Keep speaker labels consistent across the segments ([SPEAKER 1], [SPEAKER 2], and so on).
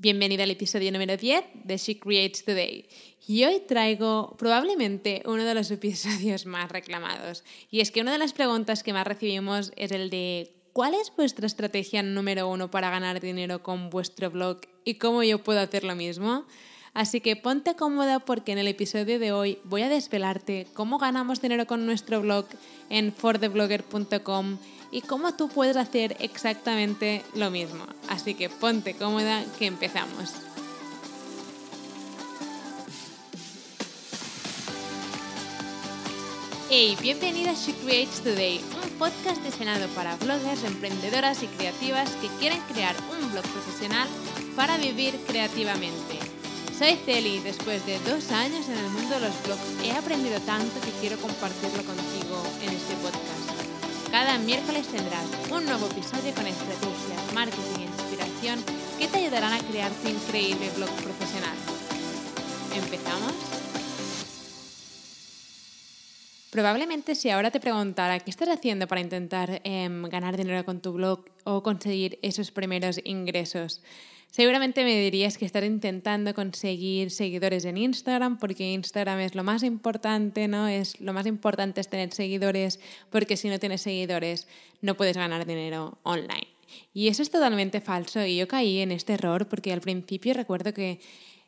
[SPEAKER 1] Bienvenida al episodio número 10 de She Creates Today. Y hoy traigo probablemente uno de los episodios más reclamados. Y es que una de las preguntas que más recibimos es el de ¿cuál es vuestra estrategia número uno para ganar dinero con vuestro blog y cómo yo puedo hacer lo mismo? Así que ponte cómoda porque en el episodio de hoy voy a desvelarte cómo ganamos dinero con nuestro blog en fortheblogger.com y cómo tú puedes hacer exactamente lo mismo. Así que ponte cómoda que empezamos. Hey, bienvenida a She Creates Today, un podcast diseñado para bloggers, emprendedoras y creativas que quieren crear un blog profesional para vivir creativamente. Soy Celi y después de dos años en el mundo de los blogs he aprendido tanto que quiero compartirlo contigo en este podcast. Cada miércoles tendrás un nuevo episodio con estrategias, marketing e inspiración que te ayudarán a crear tu increíble blog profesional. ¿Empezamos? Probablemente si ahora te preguntara qué estás haciendo para intentar em, ganar dinero con tu blog o conseguir esos primeros ingresos, Seguramente me dirías que estar intentando conseguir seguidores en Instagram, porque Instagram es lo más importante, ¿no? Es lo más importante es tener seguidores, porque si no tienes seguidores no puedes ganar dinero online. Y eso es totalmente falso y yo caí en este error porque al principio recuerdo que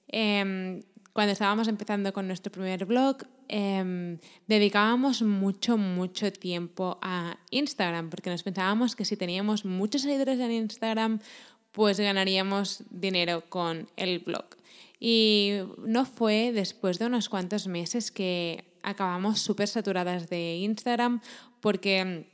[SPEAKER 1] em, cuando estábamos empezando con nuestro primer blog, em, dedicábamos mucho, mucho tiempo a Instagram, porque nos pensábamos que si teníamos muchos seguidores en Instagram pues ganaríamos dinero con el blog. Y no fue después de unos cuantos meses que acabamos súper saturadas de Instagram porque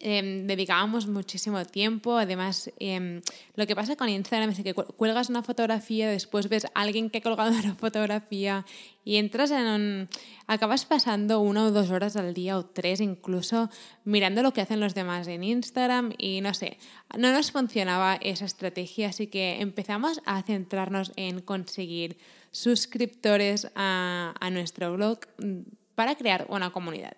[SPEAKER 1] Em, dedicábamos muchísimo tiempo. Además, em, lo que pasa con Instagram es que cuelgas una fotografía, después ves a alguien que ha colgado una fotografía y entras en un... acabas pasando una o dos horas al día o tres incluso mirando lo que hacen los demás en Instagram y no sé, no nos funcionaba esa estrategia, así que empezamos a centrarnos en conseguir suscriptores a, nuestro blog para crear una comunidad.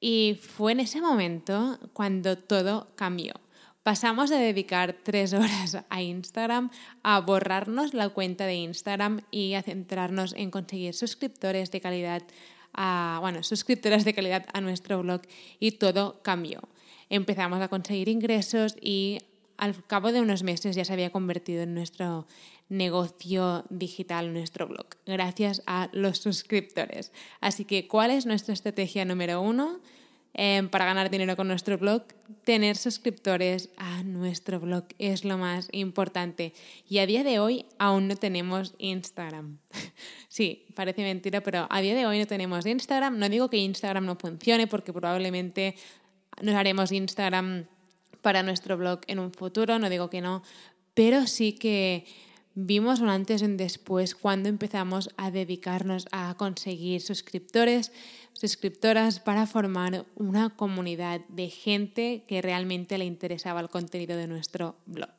[SPEAKER 1] Y fue en ese momento cuando todo cambió. Pasamos de dedicar tres horas a Instagram a borrarnos la cuenta de Instagram y a centrarnos en conseguir suscriptores de calidad, a, bueno, suscriptores de calidad a nuestro blog y todo cambió. Empezamos a conseguir ingresos y al cabo de unos meses ya se había convertido en nuestro negocio digital, nuestro blog, gracias a los suscriptores. Así que, ¿cuál es nuestra estrategia número uno em, para ganar dinero con nuestro blog? Tener suscriptores a nuestro blog es lo más importante. Y a día de hoy aún no tenemos Instagram. sí, parece mentira, pero a día de hoy no tenemos Instagram. No digo que Instagram no funcione porque probablemente nos haremos Instagram para nuestro blog en un futuro, no digo que no, pero sí que vimos un antes y un después cuando empezamos a dedicarnos a conseguir suscriptores, suscriptoras para formar una comunidad de gente que realmente le interesaba el contenido de nuestro blog.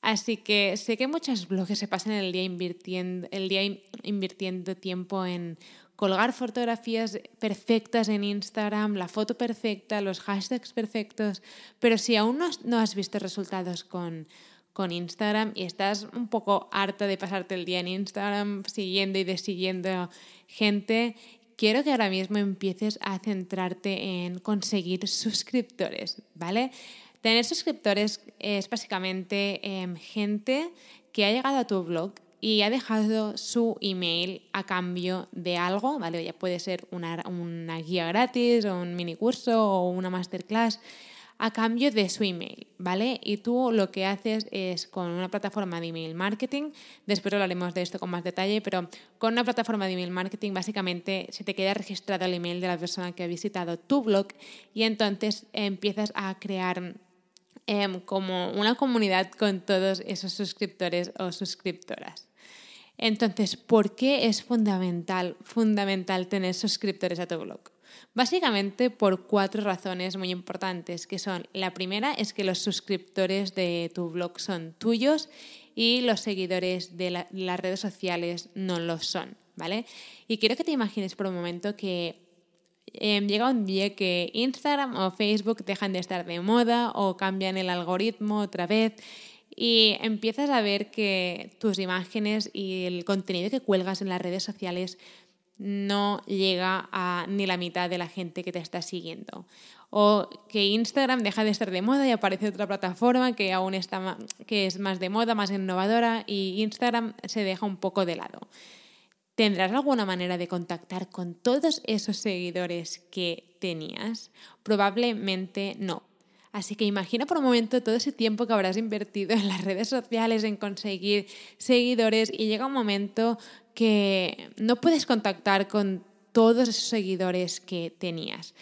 [SPEAKER 1] Así que sé que muchos blogs se pasan el día invirtiendo, el día invirtiendo tiempo en colgar fotografías perfectas en Instagram, la foto perfecta, los hashtags perfectos, pero si aún no, has visto resultados con, con Instagram y estás un poco harta de pasarte el día en Instagram siguiendo y desiguiendo gente, quiero que ahora mismo empieces a centrarte en conseguir suscriptores, ¿vale? Tener suscriptores es básicamente em, gente que ha llegado a tu blog y ha dejado su email a cambio de algo, ¿vale? Ya puede ser una, una guía gratis o un mini curso o una masterclass a cambio de su email, ¿vale? Y tú lo que haces es con una plataforma de email marketing, después hablaremos de esto con más detalle, pero con una plataforma de email marketing básicamente se te queda registrado el email de la persona que ha visitado tu blog y entonces empiezas a crear em, como una comunidad con todos esos suscriptores o suscriptoras. Entonces, ¿por qué es fundamental, fundamental tener suscriptores a tu blog? Básicamente por cuatro razones muy importantes, que son, la primera es que los suscriptores de tu blog son tuyos y los seguidores de, las redes sociales no lo son, ¿vale? Y quiero que te imagines por un momento que em, llega un día que Instagram o Facebook dejan de estar de moda o cambian el algoritmo otra vez y empiezas a ver que tus imágenes y el contenido que cuelgas en las redes sociales no llega a ni la mitad de la gente que te está siguiendo. O que Instagram deja de estar de moda y aparece otra plataforma que aún está que es más de moda, más innovadora y Instagram se deja un poco de lado. ¿Tendrás alguna manera de contactar con todos esos seguidores que tenías? Probablemente no. Así que imagina por un momento todo ese tiempo que habrás invertido en las redes sociales, en conseguir seguidores y llega un momento que no puedes contactar con todos esos seguidores que tenías.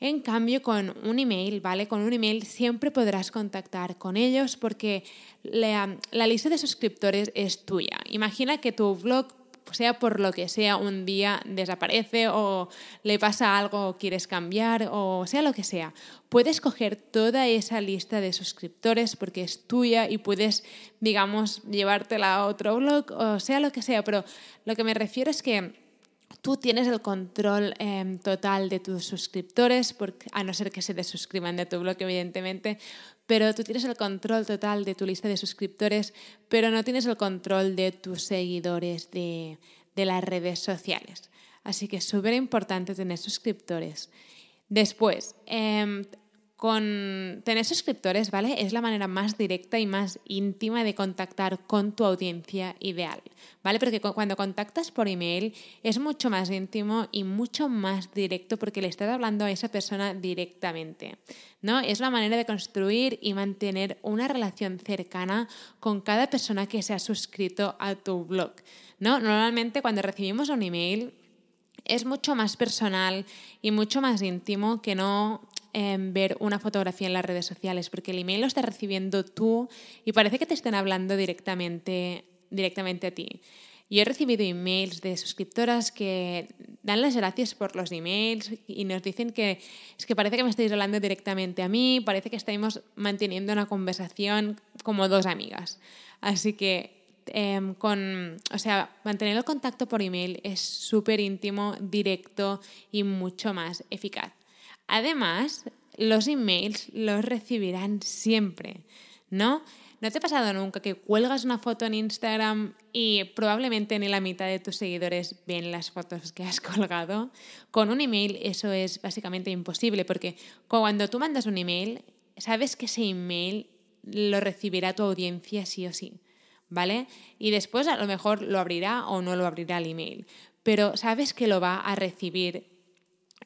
[SPEAKER 1] En cambio, con un email, ¿vale? Con un email siempre podrás contactar con ellos porque la, la lista de suscriptores es tuya. Imagina que tu blog sea por lo que sea, un día desaparece o le pasa algo o quieres cambiar o sea lo que sea. Puedes coger toda esa lista de suscriptores porque es tuya y puedes, digamos, llevártela a otro blog o sea lo que sea, pero lo que me refiero es que tú tienes el control em, total de tus suscriptores, porque, a no ser que se desuscriban de tu blog, evidentemente, pero tú tienes el control total de tu lista de suscriptores, pero no tienes el control de tus seguidores de, las redes sociales. Así que es súper importante tener suscriptores. Después, eh, con tener suscriptores, ¿vale? Es la manera más directa y más íntima de contactar con tu audiencia ideal, ¿vale? Porque cuando contactas por email es mucho más íntimo y mucho más directo porque le estás hablando a esa persona directamente, ¿no? Es la manera de construir y mantener una relación cercana con cada persona que se ha suscrito a tu blog, ¿no? Normalmente cuando recibimos un email es mucho más personal y mucho más íntimo que no ver una fotografía en las redes sociales, porque el email lo estás recibiendo tú y parece que te estén hablando directamente, directamente a ti. Yo he recibido emails de suscriptoras que dan las gracias por los emails y nos dicen que es que parece que me estáis hablando directamente a mí, parece que estamos manteniendo una conversación como dos amigas. Así que em, con, o sea, mantener el contacto por email es súper íntimo, directo y mucho más eficaz. Además, los emails los recibirán siempre, ¿no? ¿No te ha pasado nunca que cuelgas una foto en Instagram y probablemente ni la mitad de tus seguidores ven las fotos que has colgado? Con un email eso es básicamente imposible porque cuando tú mandas un email, sabes que ese email lo recibirá tu audiencia sí o sí, ¿vale? Y después a lo mejor lo abrirá o no lo abrirá el email, pero sabes que lo va a recibir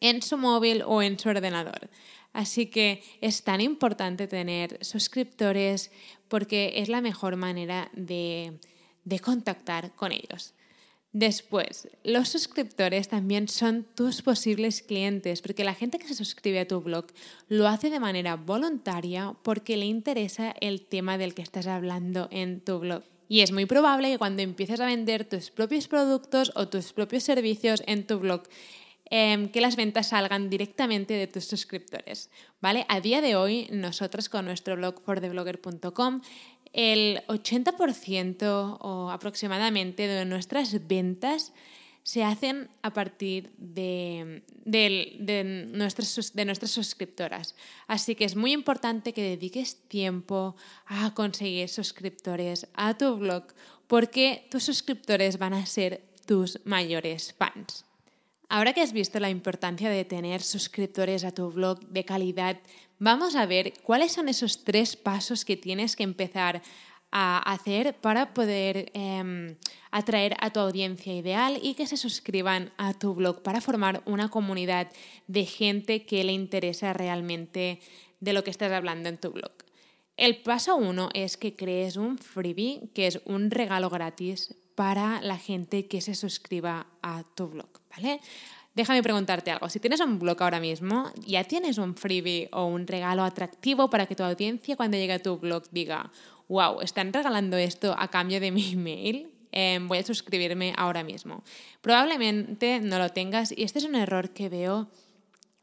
[SPEAKER 1] en su móvil o en su ordenador. Así que es tan importante tener suscriptores porque es la mejor manera de, contactar con ellos. Después, los suscriptores también son tus posibles clientes, porque la gente que se suscribe a tu blog lo hace de manera voluntaria porque le interesa el tema del que estás hablando en tu blog. Y es muy probable que cuando empieces a vender tus propios productos o tus propios servicios en tu blog, Em, que las ventas salgan directamente de tus suscriptores. ¿vale? A día de hoy, nosotros con nuestro blog fortheblogger.com, el 80% o aproximadamente de nuestras ventas se hacen a partir de, de, nuestras, de nuestras suscriptoras. Así que es muy importante que dediques tiempo a conseguir suscriptores a tu blog porque tus suscriptores van a ser tus mayores fans. Ahora que has visto la importancia de tener suscriptores a tu blog de calidad, vamos a ver cuáles son esos tres pasos que tienes que empezar a hacer para poder em, atraer a tu audiencia ideal y que se suscriban a tu blog para formar una comunidad de gente que le interesa realmente de lo que estás hablando en tu blog. El paso uno es que crees un freebie, que es un regalo gratis para la gente que se suscriba a tu blog, ¿vale? Déjame preguntarte algo. Si tienes un blog ahora mismo, ¿ya tienes un freebie o un regalo atractivo para que tu audiencia cuando llegue a tu blog diga, wow, están regalando esto a cambio de mi email? Em, voy a suscribirme ahora mismo. Probablemente no lo tengas y este es un error que veo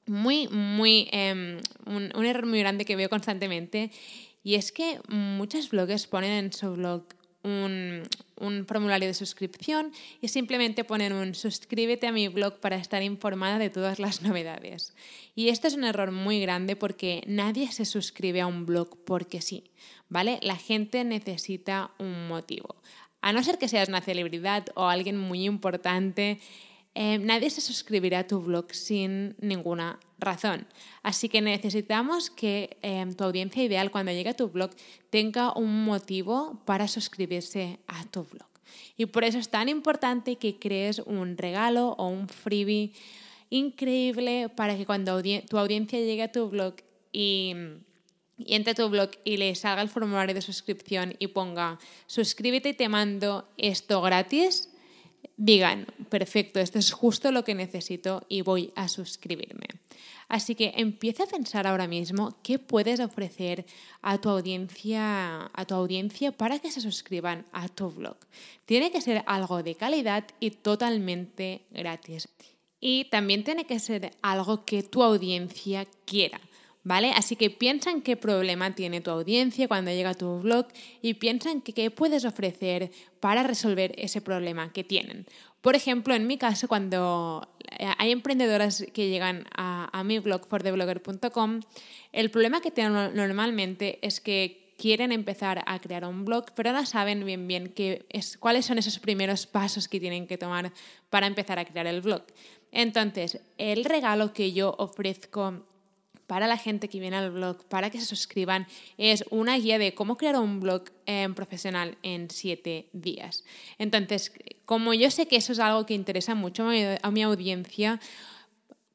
[SPEAKER 1] muy, muy, em, un, error muy grande que veo constantemente y es que muchos bloggers ponen en su blog un, formulario de suscripción y simplemente poner un suscríbete a mi blog para estar informada de todas las novedades. Y esto es un error muy grande porque nadie se suscribe a un blog porque sí, ¿vale? La gente necesita un motivo. A no ser que seas una celebridad o alguien muy importante, eh, nadie se suscribirá a tu blog sin ninguna razón. Así que necesitamos que eh, tu audiencia ideal cuando llegue a tu blog tenga un motivo para suscribirse a tu blog. Y por eso es tan importante que crees un regalo o un freebie increíble para que cuando tu audiencia llegue a tu blog y, y entre tu blog y le salga el formulario de suscripción y ponga suscríbete y te mando esto gratis, digan, perfecto, esto es justo lo que necesito y voy a suscribirme. Así que empieza a pensar ahora mismo qué puedes ofrecer a tu audiencia, a tu audiencia para que se suscriban a tu blog. Tiene que ser algo de calidad y totalmente gratis. Y también tiene que ser algo que tu audiencia quiera. ¿Vale? Así que piensa en qué problema tiene tu audiencia cuando llega a tu blog y piensa en qué puedes ofrecer para resolver ese problema que tienen. Por ejemplo, en mi caso, cuando hay emprendedoras que llegan a, mi blog fortheblogger.com, el problema que tienen normalmente es que quieren empezar a crear un blog, pero no saben bien bien qué es, cuáles son esos primeros pasos que tienen que tomar para empezar a crear el blog. Entonces, el regalo que yo ofrezco para la gente que viene al blog, para que se suscriban, es una guía de cómo crear un blog eh, profesional en siete días. Entonces, como yo sé que eso es algo que interesa mucho a mi audiencia,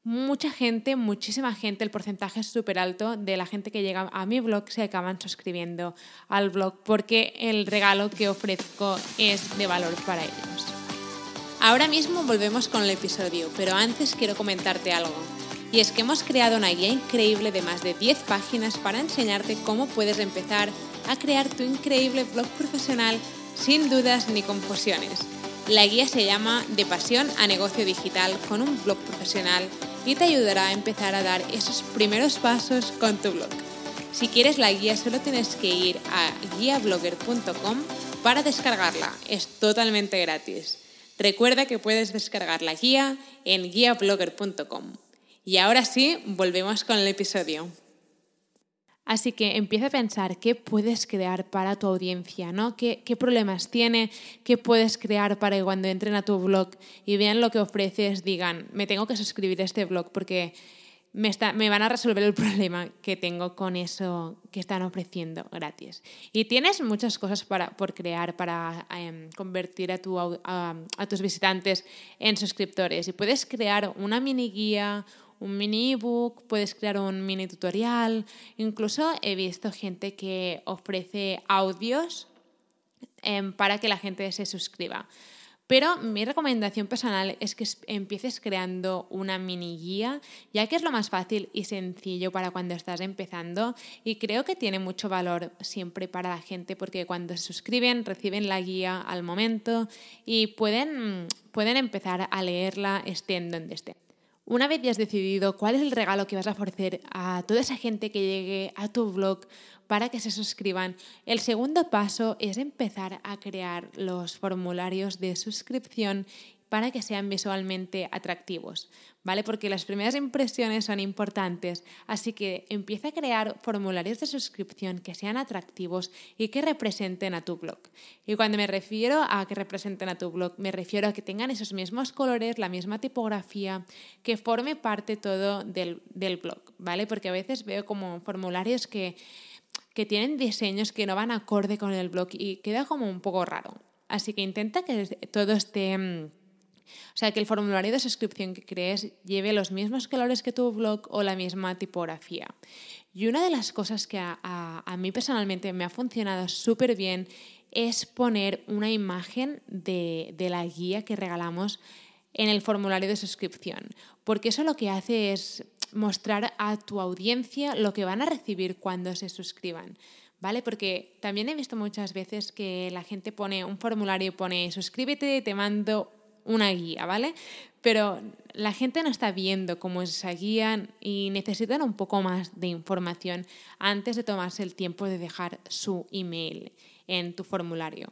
[SPEAKER 1] mucha gente, muchísima gente, el porcentaje es súper alto de la gente que llega a mi blog se acaban suscribiendo al blog porque el regalo que ofrezco es de valor para ellos. Ahora mismo volvemos con el episodio, pero antes quiero comentarte algo. Y es que hemos creado una guía increíble de más de 10 páginas para enseñarte cómo puedes empezar a crear tu increíble blog profesional sin dudas ni confusiones. La guía se llama De pasión a negocio digital con un blog profesional y te ayudará a empezar a dar esos primeros pasos con tu blog. Si quieres la guía solo tienes que ir a guiablogger.com para descargarla. Es totalmente gratis. Recuerda que puedes descargar la guía en guiablogger.com. Y ahora sí, volvemos con el episodio. Así que empieza a pensar qué puedes crear para tu audiencia, ¿no? ¿Qué, problemas tiene? ¿Qué puedes crear para que cuando entren a tu blog y vean lo que ofreces digan, me tengo que suscribir a este blog porque me, me van a resolver el problema que tengo con eso que están ofreciendo gratis. Y tienes muchas cosas para, por crear para em, convertir a, tu, a tus visitantes en suscriptores. Y puedes crear una mini guía, un mini ebook, puedes crear un mini tutorial. Incluso he visto gente que ofrece audios em, para que la gente se suscriba. Pero mi recomendación personal es que empieces creando una mini guía, ya que es lo más fácil y sencillo para cuando estás empezando y creo que tiene mucho valor siempre para la gente porque cuando se suscriben reciben la guía al momento y pueden, pueden empezar a leerla estén donde estén. Una vez ya has decidido cuál es el regalo que vas a ofrecer a toda esa gente que llegue a tu blog para que se suscriban, el segundo paso es empezar a crear los formularios de suscripción para que sean visualmente atractivos, ¿vale? Porque las primeras impresiones son importantes, así que empieza a crear formularios de suscripción que sean atractivos y que representen a tu blog. Y cuando me refiero a que representen a tu blog, me refiero a que tengan esos mismos colores, la misma tipografía, que forme parte todo del, del blog, ¿vale? Porque a veces veo como formularios que, que tienen diseños que no van acorde con el blog y queda como un poco raro. Así que intenta que todo esté mm, o sea, que el formulario de suscripción que crees lleve los mismos colores que tu blog o la misma tipografía. Y una de las cosas que a, mí personalmente me ha funcionado súper bien es poner una imagen de, de la guía que regalamos en el formulario de suscripción, porque eso lo que hace es mostrar a tu audiencia lo que van a recibir cuando se suscriban. ¿Vale? Porque también he visto muchas veces que la gente pone un formulario y pone suscríbete, te mando una guía, ¿vale? Pero la gente no está viendo cómo es esa guía y necesitan un poco más de información antes de tomarse el tiempo de dejar su email en tu formulario.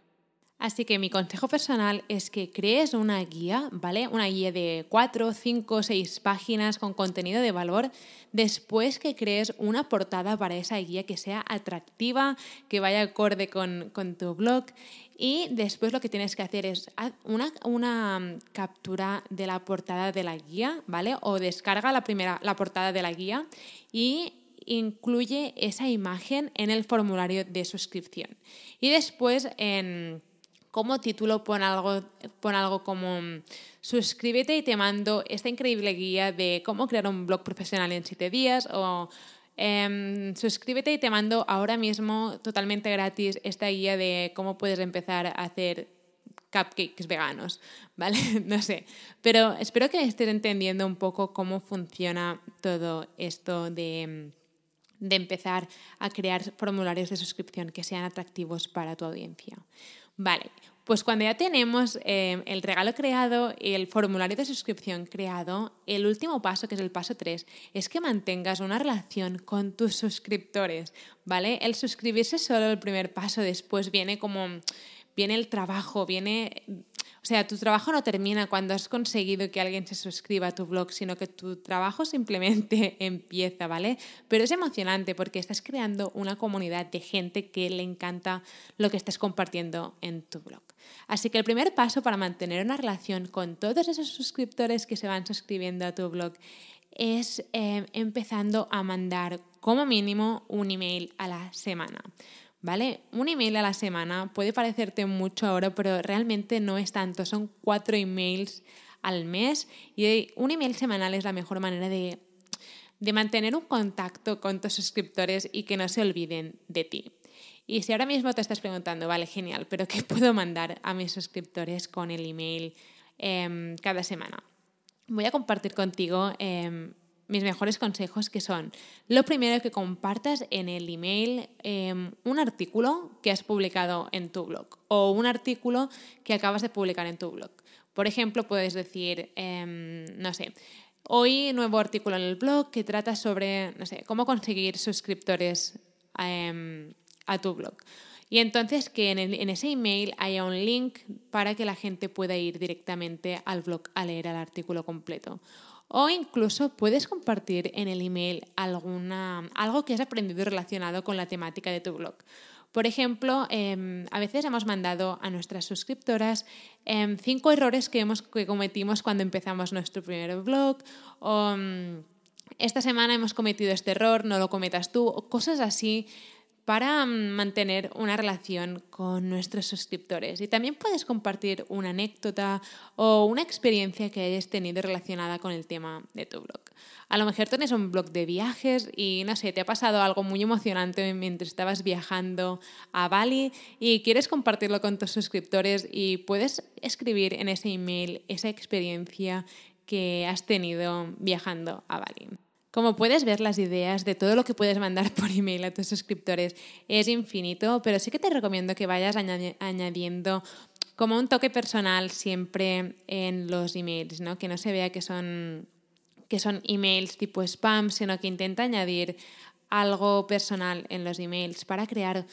[SPEAKER 1] Así que mi consejo personal es que crees una guía, ¿vale? Una guía de cuatro, cinco, seis páginas con contenido de valor. Después que crees una portada para esa guía que sea atractiva, que vaya acorde con, con tu blog. Y después lo que tienes que hacer es una, una mm, captura de la portada de la guía, ¿vale? O descarga la primera, la portada de la guía y incluye esa imagen en el formulario de suscripción. Y después en como título pon algo, pon algo como suscríbete y te mando esta increíble guía de cómo crear un blog profesional en 7 días o em, suscríbete y te mando ahora mismo totalmente gratis esta guía de cómo puedes empezar a hacer cupcakes veganos, ¿vale? no sé, pero espero que estés entendiendo un poco cómo funciona todo esto de, de empezar a crear formularios de suscripción que sean atractivos para tu audiencia. Vale, pues cuando ya tenemos eh, el regalo creado y el formulario de suscripción creado, el último paso, que es el paso 3, es que mantengas una relación con tus suscriptores, ¿vale? El suscribirse es solo el primer paso, después viene como viene el trabajo, viene o sea, tu trabajo no termina cuando has conseguido que alguien se suscriba a tu blog, sino que tu trabajo simplemente empieza, ¿vale? Pero es emocionante porque estás creando una comunidad de gente que le encanta lo que estás compartiendo en tu blog. Así que el primer paso para mantener una relación con todos esos suscriptores que se van suscribiendo a tu blog es eh, empezando a mandar como mínimo un email a la semana. ¿Vale? Un email a la semana puede parecerte mucho ahora, pero realmente no es tanto. Son cuatro emails al mes y un email semanal es la mejor manera de, de mantener un contacto con tus suscriptores y que no se olviden de ti. Y si ahora mismo te estás preguntando, vale, genial, pero ¿qué puedo mandar a mis suscriptores con el email em, cada semana? Voy a compartir contigo em, mis mejores consejos que son, lo primero que compartas en el email em, un artículo que has publicado en tu blog o un artículo que acabas de publicar en tu blog. Por ejemplo, puedes decir, em, no sé, hoy nuevo artículo en el blog que trata sobre, no sé, cómo conseguir suscriptores em, a tu blog. Y entonces que en, en, ese email haya un link para que la gente pueda ir directamente al blog a leer el artículo completo. O incluso puedes compartir en el email alguna, algo que has aprendido relacionado con la temática de tu blog. Por ejemplo, em, a veces hemos mandado a nuestras suscriptoras em, cinco errores que, hemos, que cometimos cuando empezamos nuestro primer blog o mm, esta semana hemos cometido este error, no lo cometas tú, o cosas así para mm, mantener una relación con nuestros suscriptores. Y también puedes compartir una anécdota o una experiencia que hayas tenido relacionada con el tema de tu blog. A lo mejor tienes un blog de viajes y no sé, te ha pasado algo muy emocionante mientras estabas viajando a Bali y quieres compartirlo con tus suscriptores y puedes escribir en ese email esa experiencia que has tenido viajando a Bali. Como puedes ver, las ideas de todo lo que puedes mandar por email a tus suscriptores es infinito, pero sí que te recomiendo que vayas añadiendo como un toque personal siempre en los emails, ¿no? que no se vea que son, que son emails tipo spam, sino que intenta añadir algo personal en los emails para crear.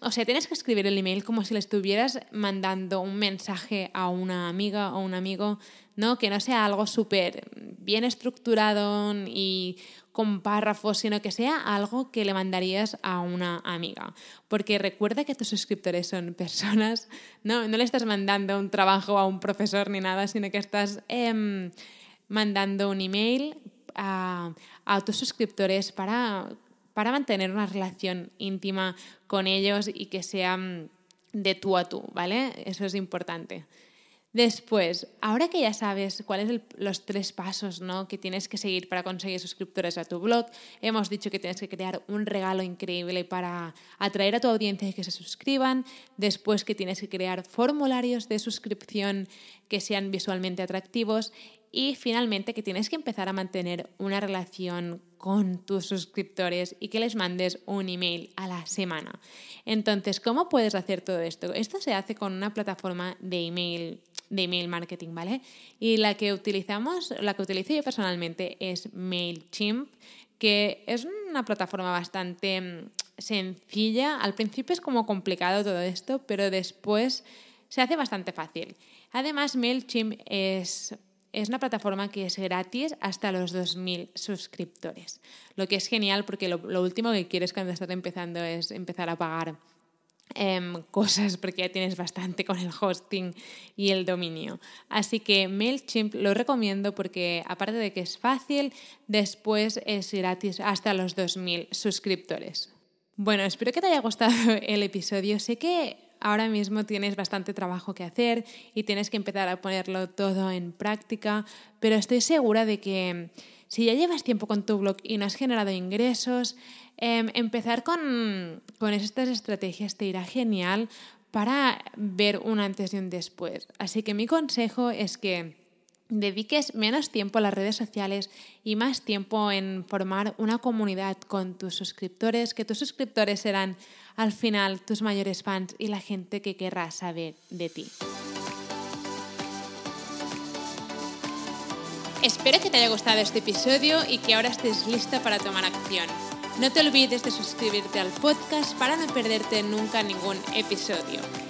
[SPEAKER 1] O sea, tienes que escribir el email como si le estuvieras mandando un mensaje a una amiga o un amigo ¿no? Que no sea algo súper bien estructurado y con párrafos, sino que sea algo que le mandarías a una amiga. Porque recuerda que tus suscriptores son personas, no, no le estás mandando un trabajo a un profesor ni nada, sino que estás em, mandando un email a, a tus suscriptores para, para mantener una relación íntima con ellos y que sea de tú a tú, ¿vale? Eso es importante. Después, ahora que ya sabes cuáles son los tres pasos ¿no? que tienes que seguir para conseguir suscriptores a tu blog, hemos dicho que tienes que crear un regalo increíble para atraer a tu audiencia y que se suscriban. Después que tienes que crear formularios de suscripción que sean visualmente atractivos. Y finalmente que tienes que empezar a mantener una relación con tus suscriptores y que les mandes un email a la semana. Entonces, ¿cómo puedes hacer todo esto? Esto se hace con una plataforma de email de email marketing, ¿vale? Y la que utilizamos, la que utilizo yo personalmente es MailChimp, que es una plataforma bastante mm, sencilla. Al principio es como complicado todo esto, pero después Se hace bastante fácil. Además, MailChimp es, es una plataforma que es gratis hasta los 2.000 suscriptores, lo que es genial porque lo, último que quieres cuando estás empezando es empezar a pagar Em, cosas porque ya tienes bastante con el hosting y el dominio. Así que MailChimp lo recomiendo porque aparte de que es fácil, después es gratis hasta los 2.000 suscriptores. Bueno, espero que te haya gustado el episodio. Sé que ahora mismo tienes bastante trabajo que hacer y tienes que empezar a ponerlo todo en práctica, pero estoy segura de que si ya llevas tiempo con tu blog y no has generado ingresos, em, empezar con, con estas estrategias te irá genial para ver un antes y un después. Así que mi consejo es que dediques menos tiempo a las redes sociales y más tiempo en formar una comunidad con tus suscriptores, que tus suscriptores serán al final tus mayores fans y la gente que querrá saber de ti. Espero que te haya gustado este episodio y que ahora estés lista para tomar acción. No te olvides de suscribirte al podcast para no perderte nunca ningún episodio.